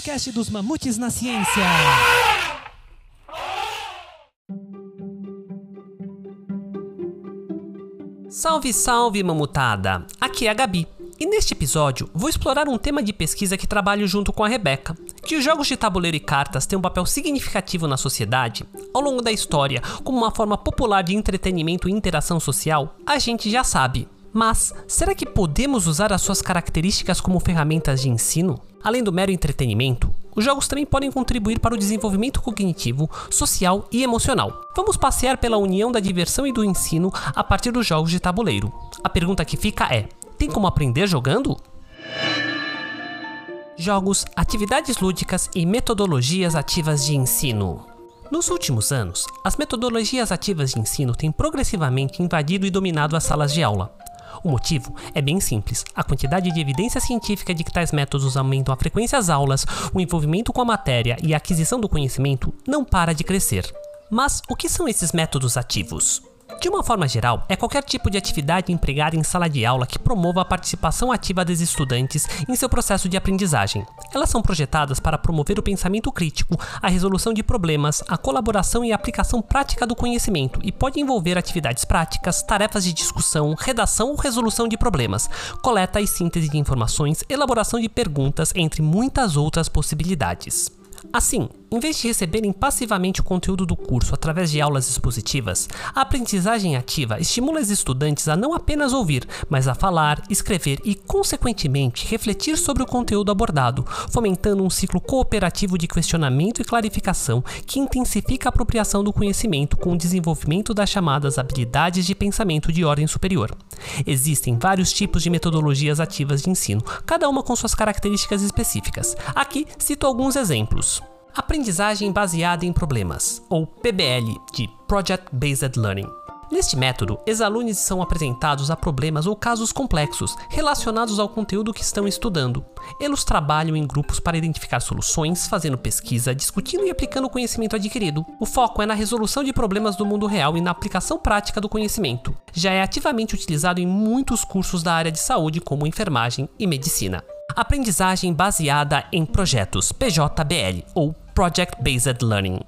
podcast dos Mamutes na Ciência. Salve, salve, mamutada! Aqui é a Gabi. E neste episódio, vou explorar um tema de pesquisa que trabalho junto com a Rebeca, que os jogos de tabuleiro e cartas têm um papel significativo na sociedade, ao longo da história, como uma forma popular de entretenimento e interação social, a gente já sabe. Mas será que podemos usar as suas características como ferramentas de ensino? Além do mero entretenimento, os jogos também podem contribuir para o desenvolvimento cognitivo, social e emocional. Vamos passear pela união da diversão e do ensino a partir dos jogos de tabuleiro. A pergunta que fica é: tem como aprender jogando? Jogos, atividades lúdicas e metodologias ativas de ensino. Nos últimos anos, as metodologias ativas de ensino têm progressivamente invadido e dominado as salas de aula. O motivo é bem simples: a quantidade de evidência científica de que tais métodos aumentam a frequência às aulas, o envolvimento com a matéria e a aquisição do conhecimento não para de crescer. Mas o que são esses métodos ativos? De uma forma geral, é qualquer tipo de atividade empregada em sala de aula que promova a participação ativa dos estudantes em seu processo de aprendizagem. Elas são projetadas para promover o pensamento crítico, a resolução de problemas, a colaboração e a aplicação prática do conhecimento e pode envolver atividades práticas, tarefas de discussão, redação ou resolução de problemas, coleta e síntese de informações, elaboração de perguntas, entre muitas outras possibilidades. Assim, em vez de receberem passivamente o conteúdo do curso através de aulas expositivas, a aprendizagem ativa estimula os estudantes a não apenas ouvir, mas a falar, escrever e, consequentemente, refletir sobre o conteúdo abordado, fomentando um ciclo cooperativo de questionamento e clarificação que intensifica a apropriação do conhecimento com o desenvolvimento das chamadas habilidades de pensamento de ordem superior. Existem vários tipos de metodologias ativas de ensino, cada uma com suas características específicas. Aqui cito alguns exemplos. Aprendizagem baseada em problemas, ou PBL, de Project Based Learning. Neste método, ex-alunos são apresentados a problemas ou casos complexos relacionados ao conteúdo que estão estudando. Eles trabalham em grupos para identificar soluções, fazendo pesquisa, discutindo e aplicando o conhecimento adquirido. O foco é na resolução de problemas do mundo real e na aplicação prática do conhecimento. Já é ativamente utilizado em muitos cursos da área de saúde, como enfermagem e medicina. Aprendizagem baseada em projetos PJBL ou Project Based Learning.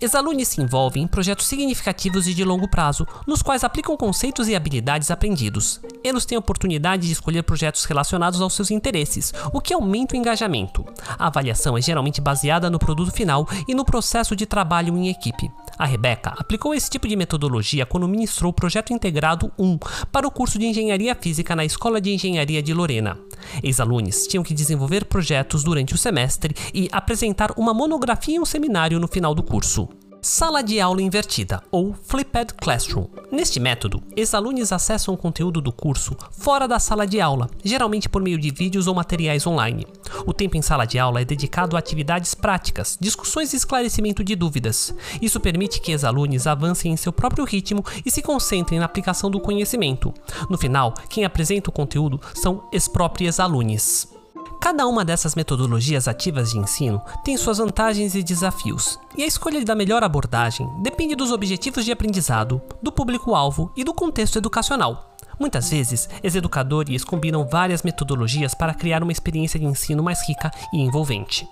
Ex-alunos se envolvem em projetos significativos e de longo prazo, nos quais aplicam conceitos e habilidades aprendidos. Eles têm a oportunidade de escolher projetos relacionados aos seus interesses, o que aumenta o engajamento. A avaliação é geralmente baseada no produto final e no processo de trabalho em equipe. A Rebeca aplicou esse tipo de metodologia quando ministrou o Projeto Integrado 1 para o curso de Engenharia Física na Escola de Engenharia de Lorena. Ex-alunos tinham que desenvolver projetos durante o semestre e apresentar uma monografia e um seminário no final do curso. Sala de aula invertida ou Flipped Classroom. Neste método, ex-alunos acessam o conteúdo do curso fora da sala de aula, geralmente por meio de vídeos ou materiais online. O tempo em sala de aula é dedicado a atividades práticas, discussões e esclarecimento de dúvidas. Isso permite que ex-alunos avancem em seu próprio ritmo e se concentrem na aplicação do conhecimento. No final, quem apresenta o conteúdo são os próprios alunos. Cada uma dessas metodologias ativas de ensino tem suas vantagens e desafios, e a escolha da melhor abordagem depende dos objetivos de aprendizado, do público-alvo e do contexto educacional. Muitas vezes, os educadores combinam várias metodologias para criar uma experiência de ensino mais rica e envolvente.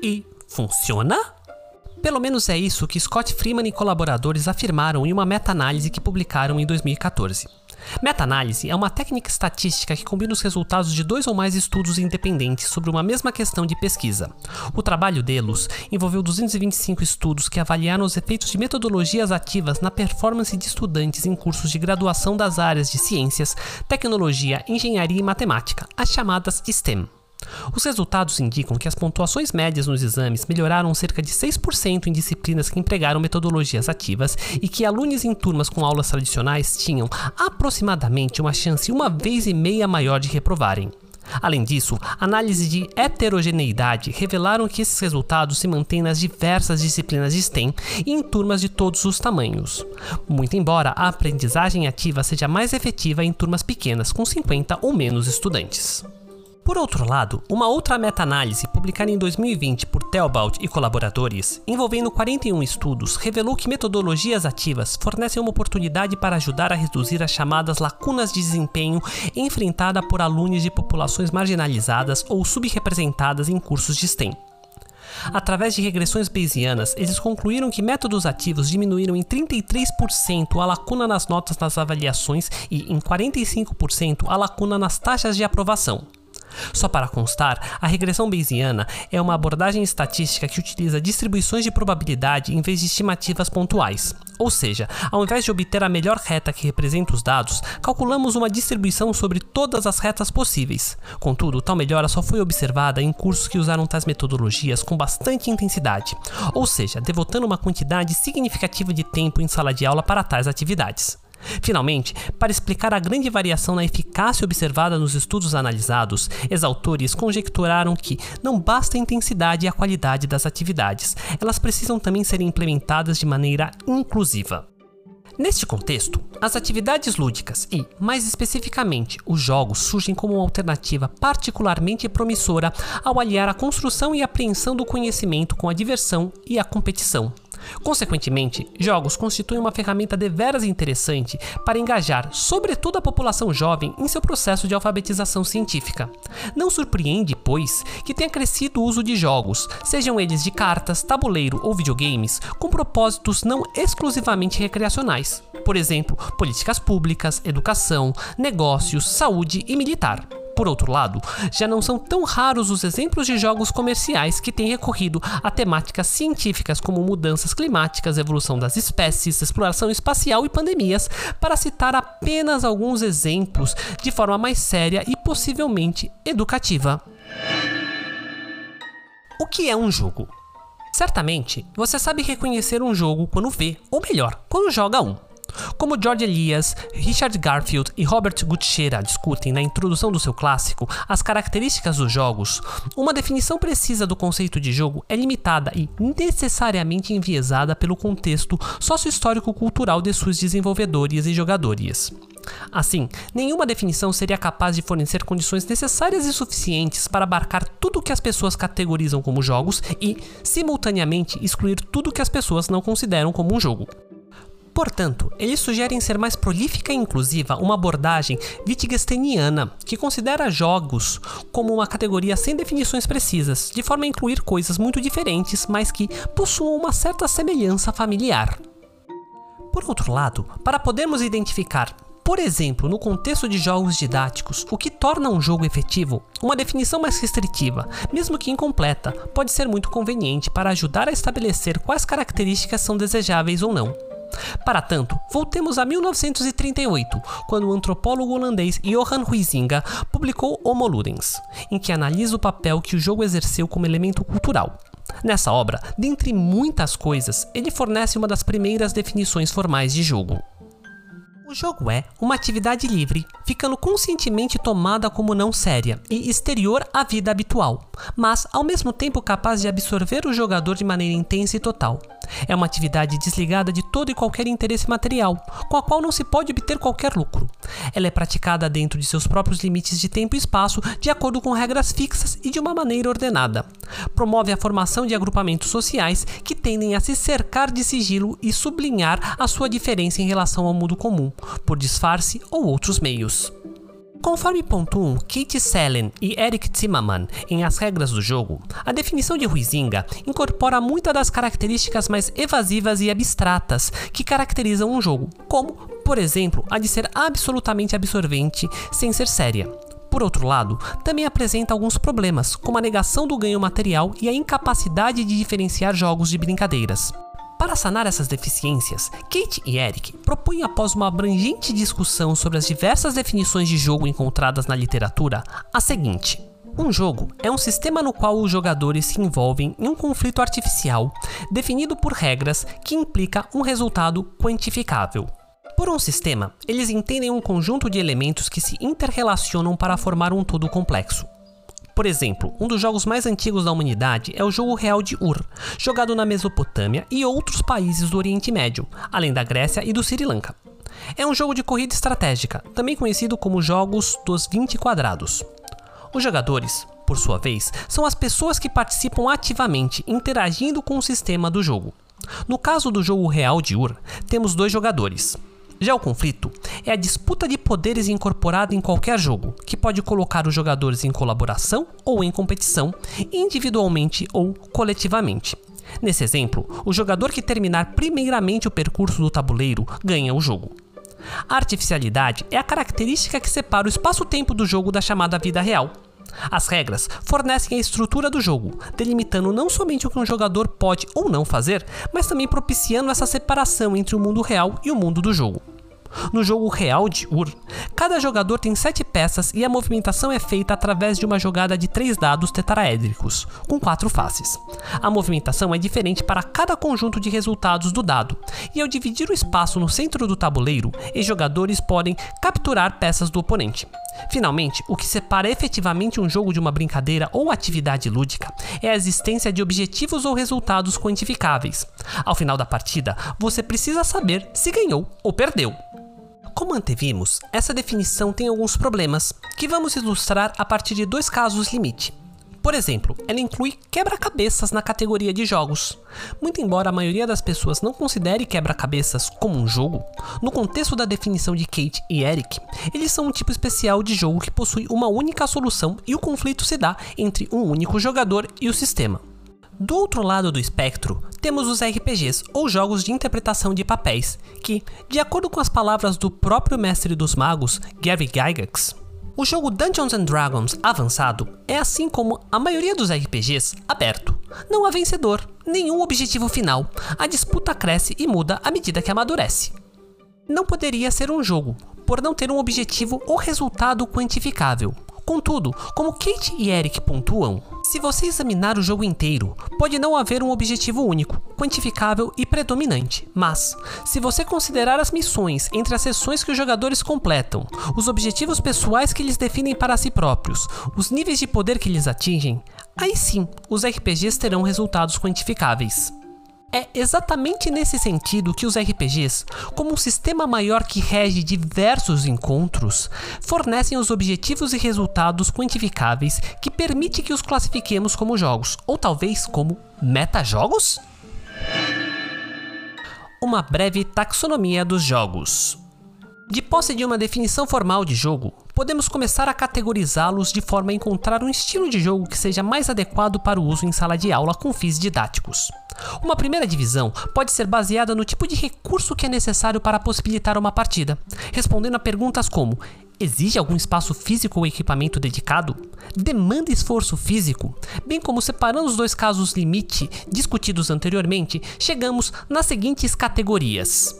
E funciona? Pelo menos é isso que Scott Freeman e colaboradores afirmaram em uma meta-análise que publicaram em 2014. Meta-análise é uma técnica estatística que combina os resultados de dois ou mais estudos independentes sobre uma mesma questão de pesquisa. O trabalho deles envolveu 225 estudos que avaliaram os efeitos de metodologias ativas na performance de estudantes em cursos de graduação das áreas de ciências, tecnologia, engenharia e matemática, as chamadas STEM. Os resultados indicam que as pontuações médias nos exames melhoraram cerca de 6% em disciplinas que empregaram metodologias ativas e que alunos em turmas com aulas tradicionais tinham aproximadamente uma chance uma vez e meia maior de reprovarem. Além disso, análises de heterogeneidade revelaram que esses resultados se mantêm nas diversas disciplinas de STEM e em turmas de todos os tamanhos. Muito embora a aprendizagem ativa seja mais efetiva em turmas pequenas com 50 ou menos estudantes. Por outro lado, uma outra meta-análise publicada em 2020 por Theobald e colaboradores, envolvendo 41 estudos, revelou que metodologias ativas fornecem uma oportunidade para ajudar a reduzir as chamadas lacunas de desempenho enfrentada por alunos de populações marginalizadas ou subrepresentadas em cursos de STEM. Através de regressões bayesianas, eles concluíram que métodos ativos diminuíram em 33% a lacuna nas notas nas avaliações e em 45% a lacuna nas taxas de aprovação. Só para constar, a regressão bayesiana é uma abordagem estatística que utiliza distribuições de probabilidade em vez de estimativas pontuais. Ou seja, ao invés de obter a melhor reta que representa os dados, calculamos uma distribuição sobre todas as retas possíveis. Contudo, tal melhora só foi observada em cursos que usaram tais metodologias com bastante intensidade, ou seja, devotando uma quantidade significativa de tempo em sala de aula para tais atividades. Finalmente, para explicar a grande variação na eficácia observada nos estudos analisados, os autores conjecturaram que não basta a intensidade e a qualidade das atividades, elas precisam também ser implementadas de maneira inclusiva. Neste contexto, as atividades lúdicas e, mais especificamente, os jogos surgem como uma alternativa particularmente promissora ao aliar a construção e apreensão do conhecimento com a diversão e a competição. Consequentemente, jogos constituem uma ferramenta deveras interessante para engajar, sobretudo a população jovem, em seu processo de alfabetização científica. Não surpreende, pois, que tenha crescido o uso de jogos, sejam eles de cartas, tabuleiro ou videogames, com propósitos não exclusivamente recreacionais. Por exemplo, políticas públicas, educação, negócios, saúde e militar. Por outro lado, já não são tão raros os exemplos de jogos comerciais que têm recorrido a temáticas científicas como mudanças climáticas, evolução das espécies, exploração espacial e pandemias, para citar apenas alguns exemplos de forma mais séria e possivelmente educativa. O que é um jogo? Certamente, você sabe reconhecer um jogo quando vê, ou melhor, quando joga um. Como George Elias, Richard Garfield e Robert Gutschera discutem na introdução do seu clássico as características dos jogos, uma definição precisa do conceito de jogo é limitada e necessariamente enviesada pelo contexto sócio-histórico-cultural de seus desenvolvedores e jogadores. Assim, nenhuma definição seria capaz de fornecer condições necessárias e suficientes para abarcar tudo o que as pessoas categorizam como jogos e, simultaneamente, excluir tudo o que as pessoas não consideram como um jogo. Portanto, eles sugerem ser mais prolífica e inclusiva uma abordagem wittgensteiniana, que considera jogos como uma categoria sem definições precisas, de forma a incluir coisas muito diferentes, mas que possuam uma certa semelhança familiar. Por outro lado, para podermos identificar por exemplo, no contexto de jogos didáticos, o que torna um jogo efetivo, uma definição mais restritiva, mesmo que incompleta, pode ser muito conveniente para ajudar a estabelecer quais características são desejáveis ou não. Para tanto, voltemos a 1938, quando o antropólogo holandês Johan Huizinga publicou Homo Ludens, em que analisa o papel que o jogo exerceu como elemento cultural. Nessa obra, dentre muitas coisas, ele fornece uma das primeiras definições formais de jogo. O jogo é uma atividade livre, ficando conscientemente tomada como não séria e exterior à vida habitual, mas ao mesmo tempo capaz de absorver o jogador de maneira intensa e total. É uma atividade desligada de todo e qualquer interesse material, com a qual não se pode obter qualquer lucro. Ela é praticada dentro de seus próprios limites de tempo e espaço, de acordo com regras fixas e de uma maneira ordenada. Promove a formação de agrupamentos sociais que tendem a se cercar de sigilo e sublinhar a sua diferença em relação ao mundo comum, por disfarce ou outros meios. Conforme pontuam Kate Sellen e Eric Zimmerman em As Regras do Jogo, a definição de Huizinga incorpora muitas das características mais evasivas e abstratas que caracterizam um jogo, como, por exemplo, a de ser absolutamente absorvente sem ser séria. Por outro lado, também apresenta alguns problemas, como a negação do ganho material e a incapacidade de diferenciar jogos de brincadeiras. Para sanar essas deficiências, Kate e Eric propõem, após uma abrangente discussão sobre as diversas definições de jogo encontradas na literatura, a seguinte. Um jogo é um sistema no qual os jogadores se envolvem em um conflito artificial, definido por regras que implica um resultado quantificável. Por um sistema, eles entendem um conjunto de elementos que se interrelacionam para formar um todo complexo. Por exemplo, um dos jogos mais antigos da humanidade é o jogo real de Ur, jogado na Mesopotâmia e outros países do Oriente Médio, além da Grécia e do Sri Lanka. É um jogo de corrida estratégica, também conhecido como Jogos dos 20 Quadrados. Os jogadores, por sua vez, são as pessoas que participam ativamente interagindo com o sistema do jogo. No caso do jogo real de Ur, temos dois jogadores. Já o conflito é a disputa de poderes incorporada em qualquer jogo, que pode colocar os jogadores em colaboração ou em competição, individualmente ou coletivamente. Nesse exemplo, o jogador que terminar primeiramente o percurso do tabuleiro ganha o jogo. A artificialidade é a característica que separa o espaço-tempo do jogo da chamada vida real. As regras fornecem a estrutura do jogo, delimitando não somente o que um jogador pode ou não fazer, mas também propiciando essa separação entre o mundo real e o mundo do jogo. No jogo real de Ur, cada jogador tem 7 peças e a movimentação é feita através de uma jogada de 3 dados tetraédricos, com 4 faces. A movimentação é diferente para cada conjunto de resultados do dado, e ao dividir o espaço no centro do tabuleiro, os jogadores podem capturar peças do oponente. Finalmente, o que separa efetivamente um jogo de uma brincadeira ou atividade lúdica é a existência de objetivos ou resultados quantificáveis. Ao final da partida, você precisa saber se ganhou ou perdeu. Como antevimos, essa definição tem alguns problemas, que vamos ilustrar a partir de dois casos limite. Por exemplo, ela inclui quebra-cabeças na categoria de jogos. Muito embora a maioria das pessoas não considere quebra-cabeças como um jogo, no contexto da definição de Kate e Eric, eles são um tipo especial de jogo que possui uma única solução e o conflito se dá entre um único jogador e o sistema. Do outro lado do espectro, temos os RPGs, ou jogos de interpretação de papéis, que, de acordo com as palavras do próprio mestre dos magos, Gary Gygax, o jogo Dungeons and Dragons avançado é assim como a maioria dos RPGs aberto. Não há vencedor, nenhum objetivo final. A disputa cresce e muda à medida que amadurece. Não poderia ser um jogo, por não ter um objetivo ou resultado quantificável. Contudo, como Kate e Eric pontuam, se você examinar o jogo inteiro, pode não haver um objetivo único, quantificável e predominante, mas, se você considerar as missões entre as sessões que os jogadores completam, os objetivos pessoais que eles definem para si próprios, os níveis de poder que eles atingem, aí sim os RPGs terão resultados quantificáveis. É exatamente nesse sentido que os RPGs, como um sistema maior que rege diversos encontros, fornecem os objetivos e resultados quantificáveis que permite que os classifiquemos como jogos, ou talvez como metajogos? Uma breve taxonomia dos jogos. De posse de uma definição formal de jogo, podemos começar a categorizá-los de forma a encontrar um estilo de jogo que seja mais adequado para o uso em sala de aula com fins didáticos. Uma primeira divisão pode ser baseada no tipo de recurso que é necessário para possibilitar uma partida, respondendo a perguntas como: Exige algum espaço físico ou equipamento dedicado? Demanda esforço físico? Bem como separando os dois casos limite discutidos anteriormente, chegamos nas seguintes categorias: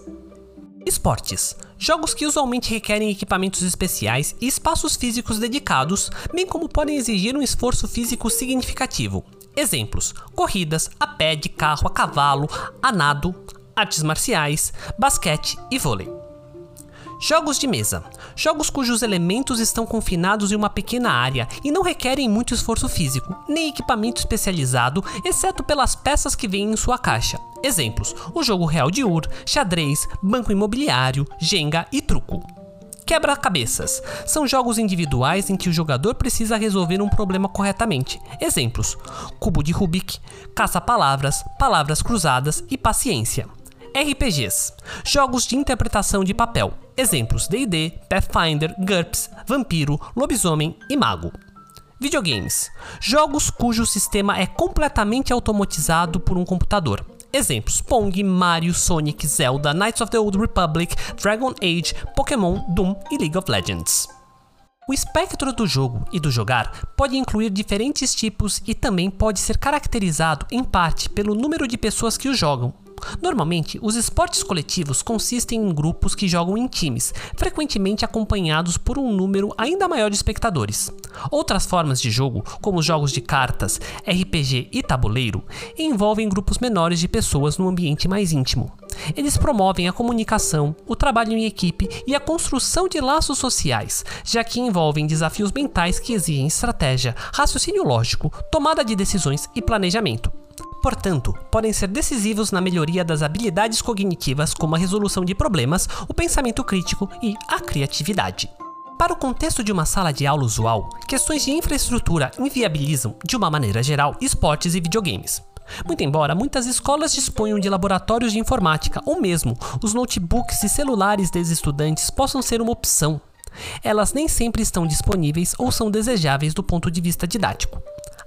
Esportes. Jogos que usualmente requerem equipamentos especiais e espaços físicos dedicados, bem como podem exigir um esforço físico significativo. Exemplos: corridas a pé, de carro, a cavalo, a nado, artes marciais, basquete e vôlei. Jogos de mesa. Jogos cujos elementos estão confinados em uma pequena área e não requerem muito esforço físico, nem equipamento especializado, exceto pelas peças que vêm em sua caixa. Exemplos: o jogo real de Ur, xadrez, banco imobiliário, Jenga e truco. Quebra-cabeças são jogos individuais em que o jogador precisa resolver um problema corretamente. Exemplos: cubo de Rubik, caça-palavras, palavras cruzadas e paciência. RPGs jogos de interpretação de papel. Exemplos: DD, Pathfinder, GURPS, Vampiro, Lobisomem e Mago. Videogames jogos cujo sistema é completamente automatizado por um computador. Exemplos: Pong, Mario, Sonic, Zelda, Knights of the Old Republic, Dragon Age, Pokémon, Doom e League of Legends. O espectro do jogo e do jogar pode incluir diferentes tipos e também pode ser caracterizado em parte pelo número de pessoas que o jogam, Normalmente, os esportes coletivos consistem em grupos que jogam em times, frequentemente acompanhados por um número ainda maior de espectadores. Outras formas de jogo, como os jogos de cartas, RPG e tabuleiro, envolvem grupos menores de pessoas num ambiente mais íntimo. Eles promovem a comunicação, o trabalho em equipe e a construção de laços sociais, já que envolvem desafios mentais que exigem estratégia, raciocínio lógico, tomada de decisões e planejamento. Portanto, podem ser decisivos na melhoria das habilidades cognitivas como a resolução de problemas, o pensamento crítico e a criatividade. Para o contexto de uma sala de aula usual, questões de infraestrutura inviabilizam, de uma maneira geral, esportes e videogames. Muito embora muitas escolas disponham de laboratórios de informática ou mesmo os notebooks e celulares dos estudantes possam ser uma opção, elas nem sempre estão disponíveis ou são desejáveis do ponto de vista didático.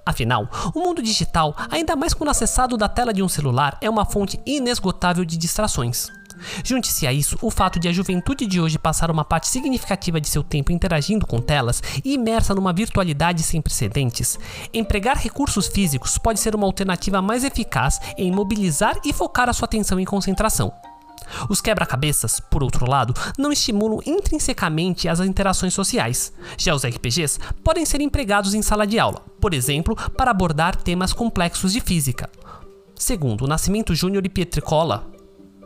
Afinal, o mundo digital, ainda mais quando acessado da tela de um celular, é uma fonte inesgotável de distrações. Junte-se a isso o fato de a juventude de hoje passar uma parte significativa de seu tempo interagindo com telas e imersa numa virtualidade sem precedentes. Empregar recursos físicos pode ser uma alternativa mais eficaz em mobilizar e focar a sua atenção e concentração. Os quebra-cabeças, por outro lado, não estimulam intrinsecamente as interações sociais. Já os RPGs podem ser empregados em sala de aula, por exemplo, para abordar temas complexos de física. Segundo Nascimento Júnior e Pietricola,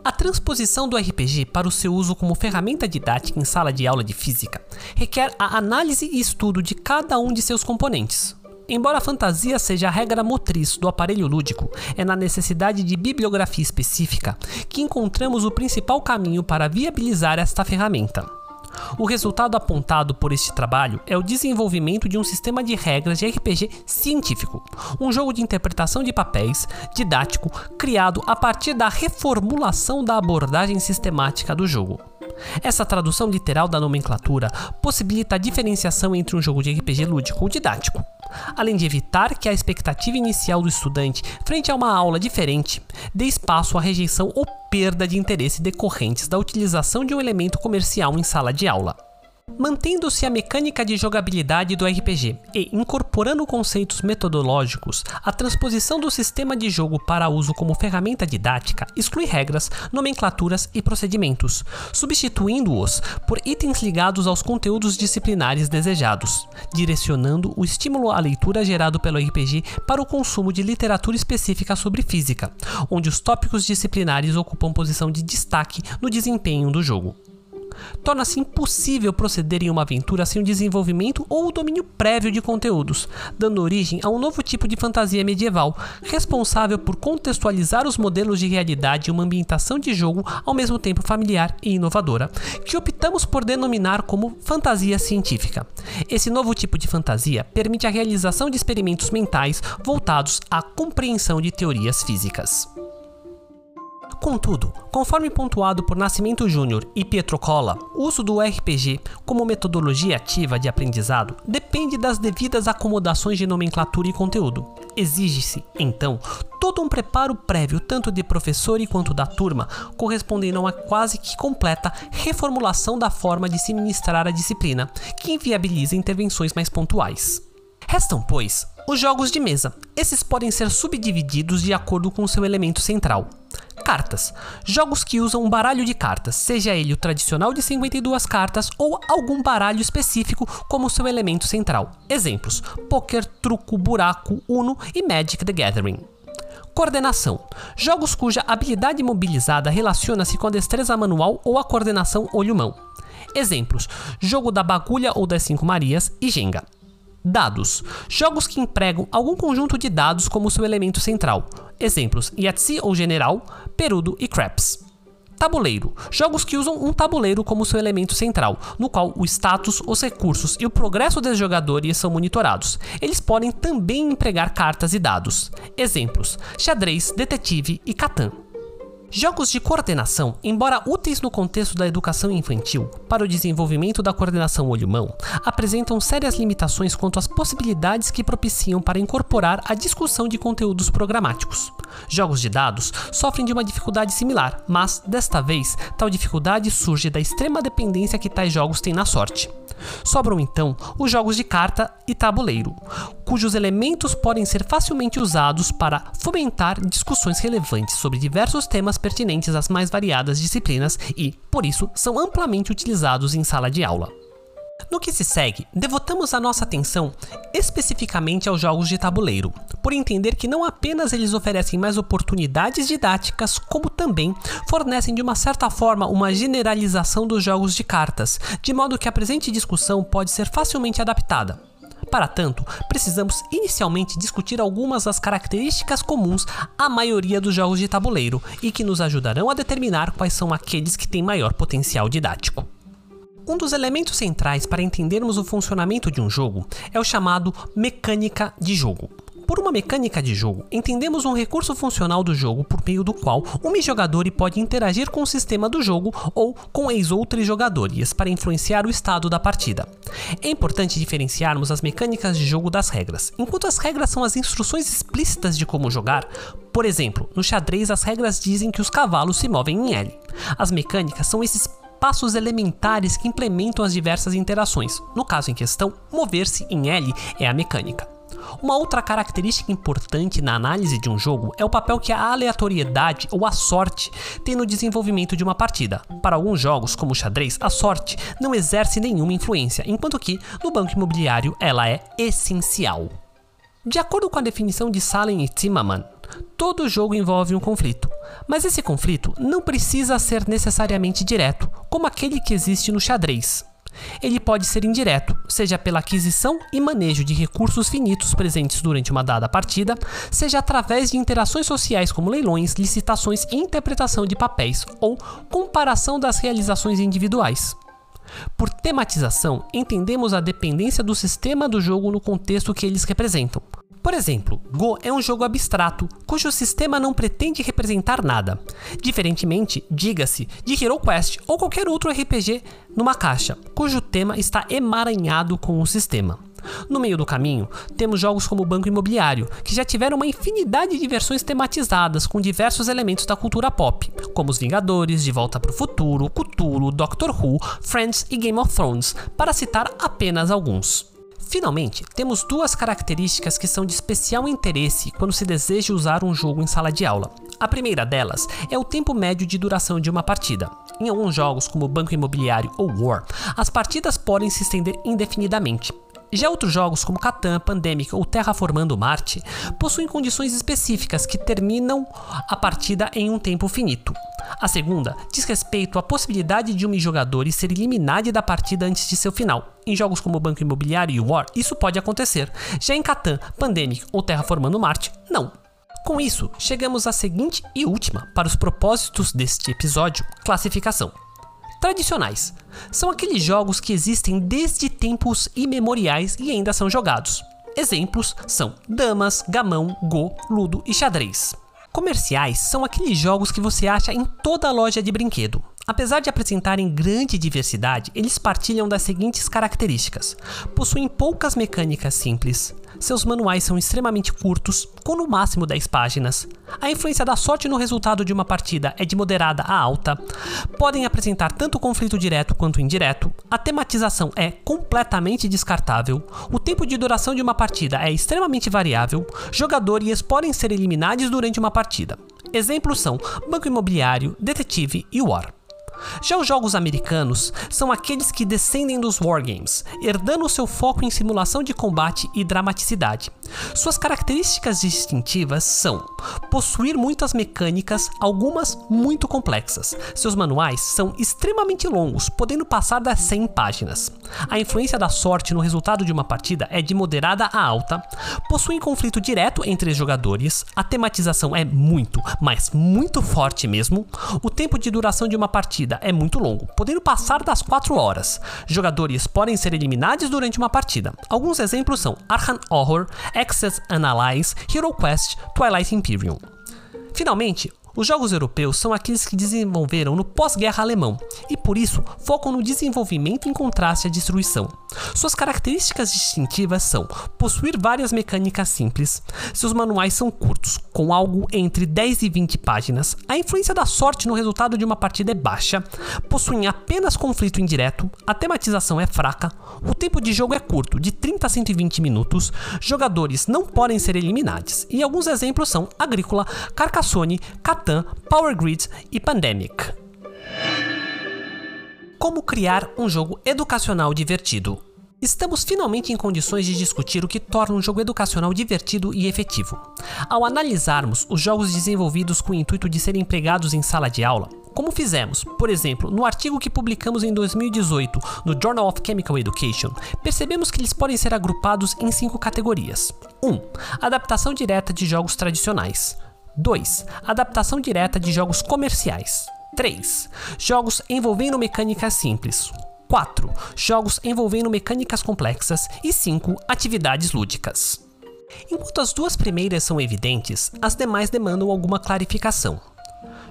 a transposição do RPG para o seu uso como ferramenta didática em sala de aula de física requer a análise e estudo de cada um de seus componentes. Embora a fantasia seja a regra motriz do aparelho lúdico, é na necessidade de bibliografia específica que encontramos o principal caminho para viabilizar esta ferramenta. O resultado apontado por este trabalho é o desenvolvimento de um sistema de regras de RPG científico, um jogo de interpretação de papéis didático criado a partir da reformulação da abordagem sistemática do jogo. Essa tradução literal da nomenclatura possibilita a diferenciação entre um jogo de RPG lúdico ou didático, além de evitar que a expectativa inicial do estudante frente a uma aula diferente dê espaço à rejeição ou perda de interesse decorrentes da utilização de um elemento comercial em sala de aula. Mantendo-se a mecânica de jogabilidade do RPG e incorporando conceitos metodológicos, a transposição do sistema de jogo para uso como ferramenta didática exclui regras, nomenclaturas e procedimentos, substituindo-os por itens ligados aos conteúdos disciplinares desejados, direcionando o estímulo à leitura gerado pelo RPG para o consumo de literatura específica sobre física, onde os tópicos disciplinares ocupam posição de destaque no desempenho do jogo torna-se impossível proceder em uma aventura sem o desenvolvimento ou o domínio prévio de conteúdos, dando origem a um novo tipo de fantasia medieval, responsável por contextualizar os modelos de realidade em uma ambientação de jogo ao mesmo tempo familiar e inovadora, que optamos por denominar como fantasia científica. Esse novo tipo de fantasia permite a realização de experimentos mentais voltados à compreensão de teorias físicas. Contudo, conforme pontuado por Nascimento Júnior e Pietro Colla, o uso do RPG como metodologia ativa de aprendizado depende das devidas acomodações de nomenclatura e conteúdo. Exige-se, então, todo um preparo prévio tanto de professor quanto da turma, correspondendo a uma quase que completa reformulação da forma de se ministrar a disciplina, que inviabiliza intervenções mais pontuais. Restam, pois, os jogos de mesa. Esses podem ser subdivididos de acordo com seu elemento central. Cartas. Jogos que usam um baralho de cartas, seja ele o tradicional de 52 cartas ou algum baralho específico como seu elemento central. Exemplos: poker, truco, buraco, uno e Magic the Gathering. Coordenação. Jogos cuja habilidade mobilizada relaciona-se com a destreza manual ou a coordenação olho-mão. Exemplos: jogo da bagulha ou das cinco Marias e Jenga. Dados. Jogos que empregam algum conjunto de dados como seu elemento central. Exemplos: Yahtzee ou General, Perudo e Craps. Tabuleiro. Jogos que usam um tabuleiro como seu elemento central, no qual o status, os recursos e o progresso dos jogadores são monitorados. Eles podem também empregar cartas e dados. Exemplos: xadrez, detetive e Catan. Jogos de coordenação, embora úteis no contexto da educação infantil para o desenvolvimento da coordenação olho-mão, apresentam sérias limitações quanto às possibilidades que propiciam para incorporar a discussão de conteúdos programáticos. Jogos de dados sofrem de uma dificuldade similar, mas, desta vez, tal dificuldade surge da extrema dependência que tais jogos têm na sorte. Sobram então os jogos de carta e tabuleiro, cujos elementos podem ser facilmente usados para fomentar discussões relevantes sobre diversos temas pertinentes às mais variadas disciplinas e, por isso, são amplamente utilizados em sala de aula. No que se segue, devotamos a nossa atenção especificamente aos jogos de tabuleiro, por entender que não apenas eles oferecem mais oportunidades didáticas, como também fornecem de uma certa forma uma generalização dos jogos de cartas, de modo que a presente discussão pode ser facilmente adaptada. Para tanto, precisamos inicialmente discutir algumas das características comuns à maioria dos jogos de tabuleiro e que nos ajudarão a determinar quais são aqueles que têm maior potencial didático. Um dos elementos centrais para entendermos o funcionamento de um jogo é o chamado mecânica de jogo. Por uma mecânica de jogo, entendemos um recurso funcional do jogo por meio do qual um jogador pode interagir com o sistema do jogo ou com ex-outros jogadores para influenciar o estado da partida. É importante diferenciarmos as mecânicas de jogo das regras. Enquanto as regras são as instruções explícitas de como jogar, por exemplo, no xadrez as regras dizem que os cavalos se movem em L. As mecânicas são esses passos elementares que implementam as diversas interações. No caso em questão, mover-se em L é a mecânica. Uma outra característica importante na análise de um jogo é o papel que a aleatoriedade ou a sorte tem no desenvolvimento de uma partida. Para alguns jogos, como o xadrez, a sorte não exerce nenhuma influência, enquanto que no banco imobiliário ela é essencial. De acordo com a definição de Salem e Zimmerman, todo jogo envolve um conflito, mas esse conflito não precisa ser necessariamente direto, como aquele que existe no xadrez. Ele pode ser indireto, seja pela aquisição e manejo de recursos finitos presentes durante uma dada partida, seja através de interações sociais como leilões, licitações e interpretação de papéis, ou comparação das realizações individuais. Por tematização, entendemos a dependência do sistema do jogo no contexto que eles representam. Por exemplo, Go é um jogo abstrato, cujo sistema não pretende representar nada. Diferentemente, diga-se, de Hero Quest ou qualquer outro RPG numa caixa, cujo tema está emaranhado com o sistema. No meio do caminho, temos jogos como Banco Imobiliário, que já tiveram uma infinidade de versões tematizadas com diversos elementos da cultura pop, como os Vingadores, De Volta para o Futuro, Cthulhu, Doctor Who, Friends e Game of Thrones, para citar apenas alguns. Finalmente, temos duas características que são de especial interesse quando se deseja usar um jogo em sala de aula. A primeira delas é o tempo médio de duração de uma partida. Em alguns jogos, como Banco Imobiliário ou War, as partidas podem se estender indefinidamente. Já outros jogos, como Catan, Pandemic ou Terraformando Marte, possuem condições específicas que terminam a partida em um tempo finito. A segunda diz respeito à possibilidade de um jogador ser eliminado da partida antes de seu final. Em jogos como Banco Imobiliário e War, isso pode acontecer. Já em Catan, Pandemic ou Terraformando Marte, não. Com isso, chegamos à seguinte e última, para os propósitos deste episódio, classificação. Tradicionais são aqueles jogos que existem desde tempos imemoriais e ainda são jogados. Exemplos são damas, gamão, go, ludo e xadrez. Comerciais são aqueles jogos que você acha em toda loja de brinquedo. Apesar de apresentarem grande diversidade, eles partilham das seguintes características: possuem poucas mecânicas simples, seus manuais são extremamente curtos, com no máximo 10 páginas. A influência da sorte no resultado de uma partida é de moderada a alta. Podem apresentar tanto conflito direto quanto indireto. A tematização é completamente descartável. O tempo de duração de uma partida é extremamente variável. Jogadores podem ser eliminados durante uma partida. Exemplos são Banco Imobiliário, Detetive e War. Já os jogos americanos são aqueles que descendem dos wargames, herdando seu foco em simulação de combate e dramaticidade. Suas características distintivas são possuir muitas mecânicas, algumas muito complexas. Seus manuais são extremamente longos, podendo passar das 100 páginas. A influência da sorte no resultado de uma partida é de moderada a alta. Possuem conflito direto entre os jogadores. A tematização é muito, mas muito forte mesmo. O tempo de duração de uma partida partida é muito longo, podendo passar das 4 horas. Jogadores podem ser eliminados durante uma partida. Alguns exemplos são Arkham Horror, Access Analyze, Hero Quest, Twilight Imperium. Finalmente, os jogos europeus são aqueles que desenvolveram no pós-guerra alemão e por isso focam no desenvolvimento em contraste à destruição. Suas características distintivas são possuir várias mecânicas simples, seus manuais são curtos, com algo entre 10 e 20 páginas, a influência da sorte no resultado de uma partida é baixa, possuem apenas conflito indireto, a tematização é fraca, o tempo de jogo é curto, de 30 a 120 minutos, jogadores não podem ser eliminados, e alguns exemplos são Agrícola, Carcassonne, Catan Catan, Power Grid e Pandemic. Como criar um jogo educacional divertido? Estamos finalmente em condições de discutir o que torna um jogo educacional divertido e efetivo. Ao analisarmos os jogos desenvolvidos com o intuito de serem empregados em sala de aula, como fizemos, por exemplo, no artigo que publicamos em 2018 no Journal of Chemical Education, percebemos que eles podem ser agrupados em cinco categorias. 1. Um, adaptação direta de jogos tradicionais. 2. Adaptação direta de jogos comerciais. 3. Jogos envolvendo mecânicas simples. 4. Jogos envolvendo mecânicas complexas e 5. Atividades lúdicas. Enquanto as duas primeiras são evidentes, as demais demandam alguma clarificação.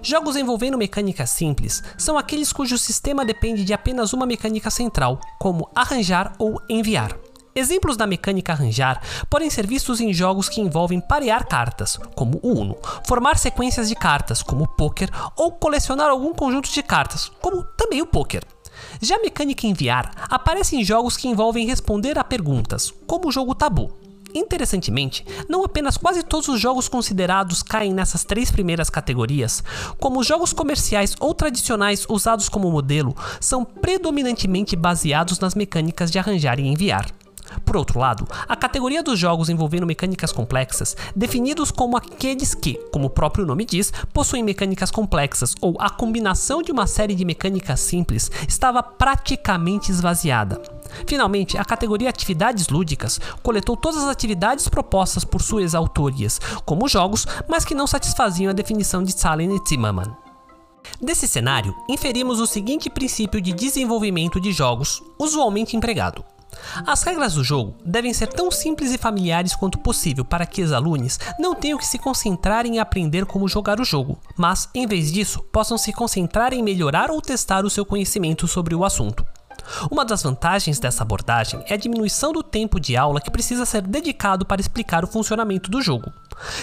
Jogos envolvendo mecânicas simples são aqueles cujo sistema depende de apenas uma mecânica central, como arranjar ou enviar. Exemplos da mecânica arranjar podem ser vistos em jogos que envolvem parear cartas, como o Uno, formar sequências de cartas, como o poker, ou colecionar algum conjunto de cartas, como também o poker. Já a mecânica enviar aparece em jogos que envolvem responder a perguntas, como o jogo Tabu. Interessantemente, não apenas quase todos os jogos considerados caem nessas três primeiras categorias, como os jogos comerciais ou tradicionais usados como modelo são predominantemente baseados nas mecânicas de arranjar e enviar. Por outro lado, a categoria dos jogos envolvendo mecânicas complexas, definidos como aqueles que, como o próprio nome diz, possuem mecânicas complexas ou a combinação de uma série de mecânicas simples, estava praticamente esvaziada. Finalmente, a categoria Atividades Lúdicas coletou todas as atividades propostas por suas autorias, como jogos, mas que não satisfaziam a definição de Salen e Zimmermann. Desse cenário, inferimos o seguinte princípio de desenvolvimento de jogos, usualmente empregado. As regras do jogo devem ser tão simples e familiares quanto possível para que os alunos não tenham que se concentrar em aprender como jogar o jogo, mas, em vez disso, possam se concentrar em melhorar ou testar o seu conhecimento sobre o assunto. Uma das vantagens dessa abordagem é a diminuição do tempo de aula que precisa ser dedicado para explicar o funcionamento do jogo,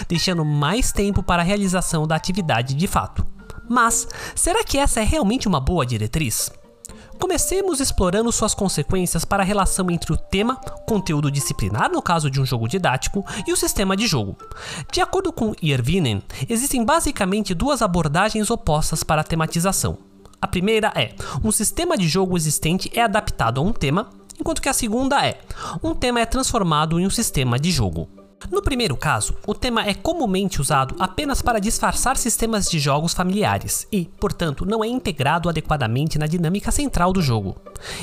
deixando mais tempo para a realização da atividade de fato. Mas, será que essa é realmente uma boa diretriz? Comecemos explorando suas consequências para a relação entre o tema, conteúdo disciplinar no caso de um jogo didático, e o sistema de jogo. De acordo com Irvinen, existem basicamente duas abordagens opostas para a tematização. A primeira é: um sistema de jogo existente é adaptado a um tema, enquanto que a segunda é: um tema é transformado em um sistema de jogo. No primeiro caso, o tema é comumente usado apenas para disfarçar sistemas de jogos familiares e, portanto, não é integrado adequadamente na dinâmica central do jogo.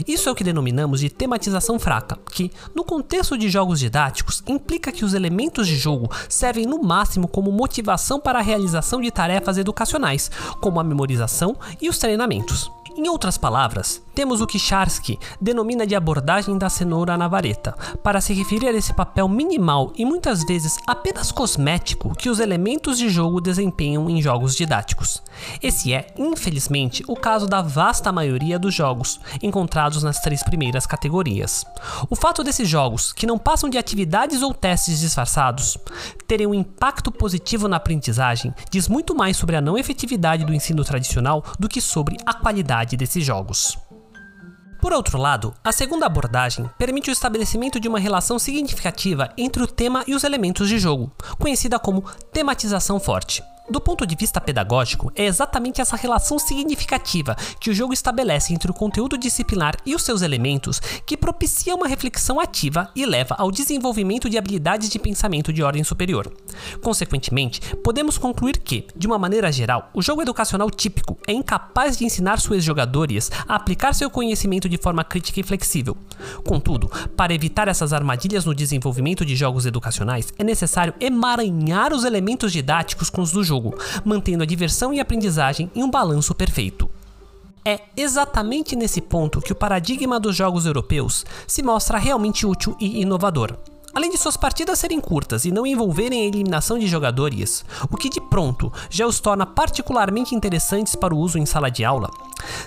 Isso é o que denominamos de tematização fraca, que, no contexto de jogos didáticos, implica que os elementos de jogo servem no máximo como motivação para a realização de tarefas educacionais, como a memorização e os treinamentos. Em outras palavras, temos o que Charsky denomina de abordagem da cenoura na vareta, para se referir a esse papel minimal e muitas vezes apenas cosmético que os elementos de jogo desempenham em jogos didáticos. Esse é, infelizmente, o caso da vasta maioria dos jogos encontrados nas três primeiras categorias. O fato desses jogos, que não passam de atividades ou testes disfarçados, terem um impacto positivo na aprendizagem diz muito mais sobre a não efetividade do ensino tradicional do que sobre a qualidade qualidade desses jogos. Por outro lado, a segunda abordagem permite o estabelecimento de uma relação significativa entre o tema e os elementos de jogo, conhecida como tematização forte. Do ponto de vista pedagógico, é exatamente essa relação significativa que o jogo estabelece entre o conteúdo disciplinar e os seus elementos que propicia uma reflexão ativa e leva ao desenvolvimento de habilidades de pensamento de ordem superior. Consequentemente, podemos concluir que, de uma maneira geral, o jogo educacional típico é incapaz de ensinar seus jogadores a aplicar seu conhecimento de forma crítica e flexível. Contudo, para evitar essas armadilhas no desenvolvimento de jogos educacionais, é necessário emaranhar os elementos didáticos com os do jogo jogo, mantendo a diversão e a aprendizagem em um balanço perfeito. É exatamente nesse ponto que o paradigma dos jogos europeus se mostra realmente útil e inovador. Além de suas partidas serem curtas e não envolverem a eliminação de jogadores, o que de pronto já os torna particularmente interessantes para o uso em sala de aula,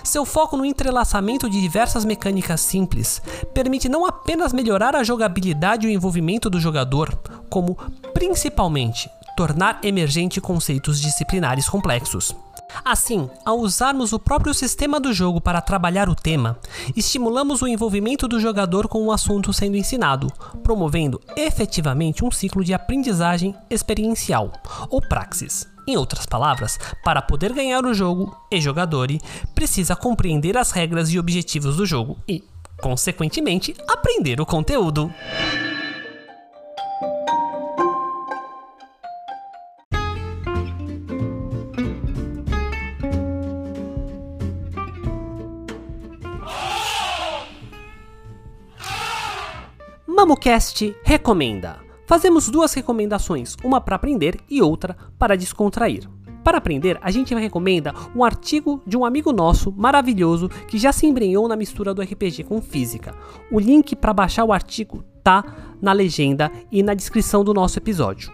seu foco no entrelaçamento de diversas mecânicas simples permite não apenas melhorar a jogabilidade e o envolvimento do jogador, como principalmente tornar emergente conceitos disciplinares complexos. Assim, ao usarmos o próprio sistema do jogo para trabalhar o tema, estimulamos o envolvimento do jogador com o assunto sendo ensinado, promovendo efetivamente um ciclo de aprendizagem experiencial, ou praxis. Em outras palavras, para poder ganhar o jogo, e jogador precisa compreender as regras e objetivos do jogo e, consequentemente, aprender o conteúdo. MamoCast recomenda. Fazemos duas recomendações, uma para aprender e outra para descontrair. Para aprender, a gente recomenda um artigo de um amigo nosso maravilhoso que já se embrenhou na mistura do RPG com física. O link para baixar o artigo tá na legenda e na descrição do nosso episódio.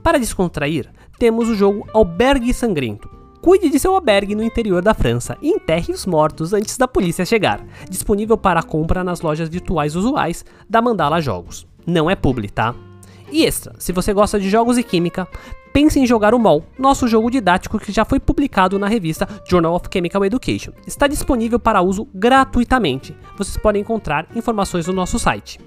Para descontrair, temos o jogo Albergue Sangrento. Cuide de seu albergue no interior da França e enterre os mortos antes da polícia chegar. Disponível para compra nas lojas virtuais usuais da Mandala Jogos. Não é publi, tá? E extra, se você gosta de jogos e química, pense em jogar o MOL, nosso jogo didático que já foi publicado na revista Journal of Chemical Education. Está disponível para uso gratuitamente. Vocês podem encontrar informações no nosso site.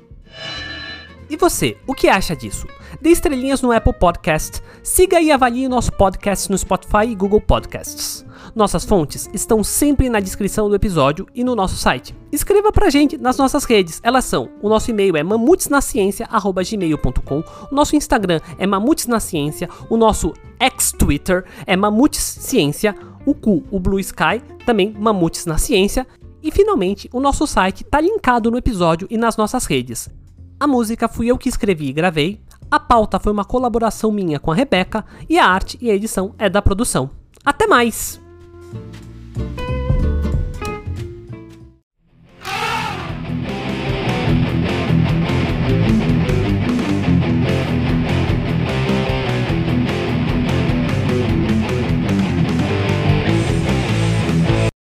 E você, o que acha disso? Dê estrelinhas no Apple Podcast, siga e avalie nosso podcast no Spotify e Google Podcasts. Nossas fontes estão sempre na descrição do episódio e no nosso site. Escreva pra gente nas nossas redes, elas são: o nosso e-mail é mamutesnaciencia@gmail.com, o nosso Instagram é mamutesnaciencia, o nosso ex-Twitter é mamutesciência, o cu, o Blue Sky, também Mamutes na Ciência, e finalmente o nosso site tá linkado no episódio e nas nossas redes. A música fui eu que escrevi e gravei, a pauta foi uma colaboração minha com a Rebeca e a arte e a edição é da produção. Até mais!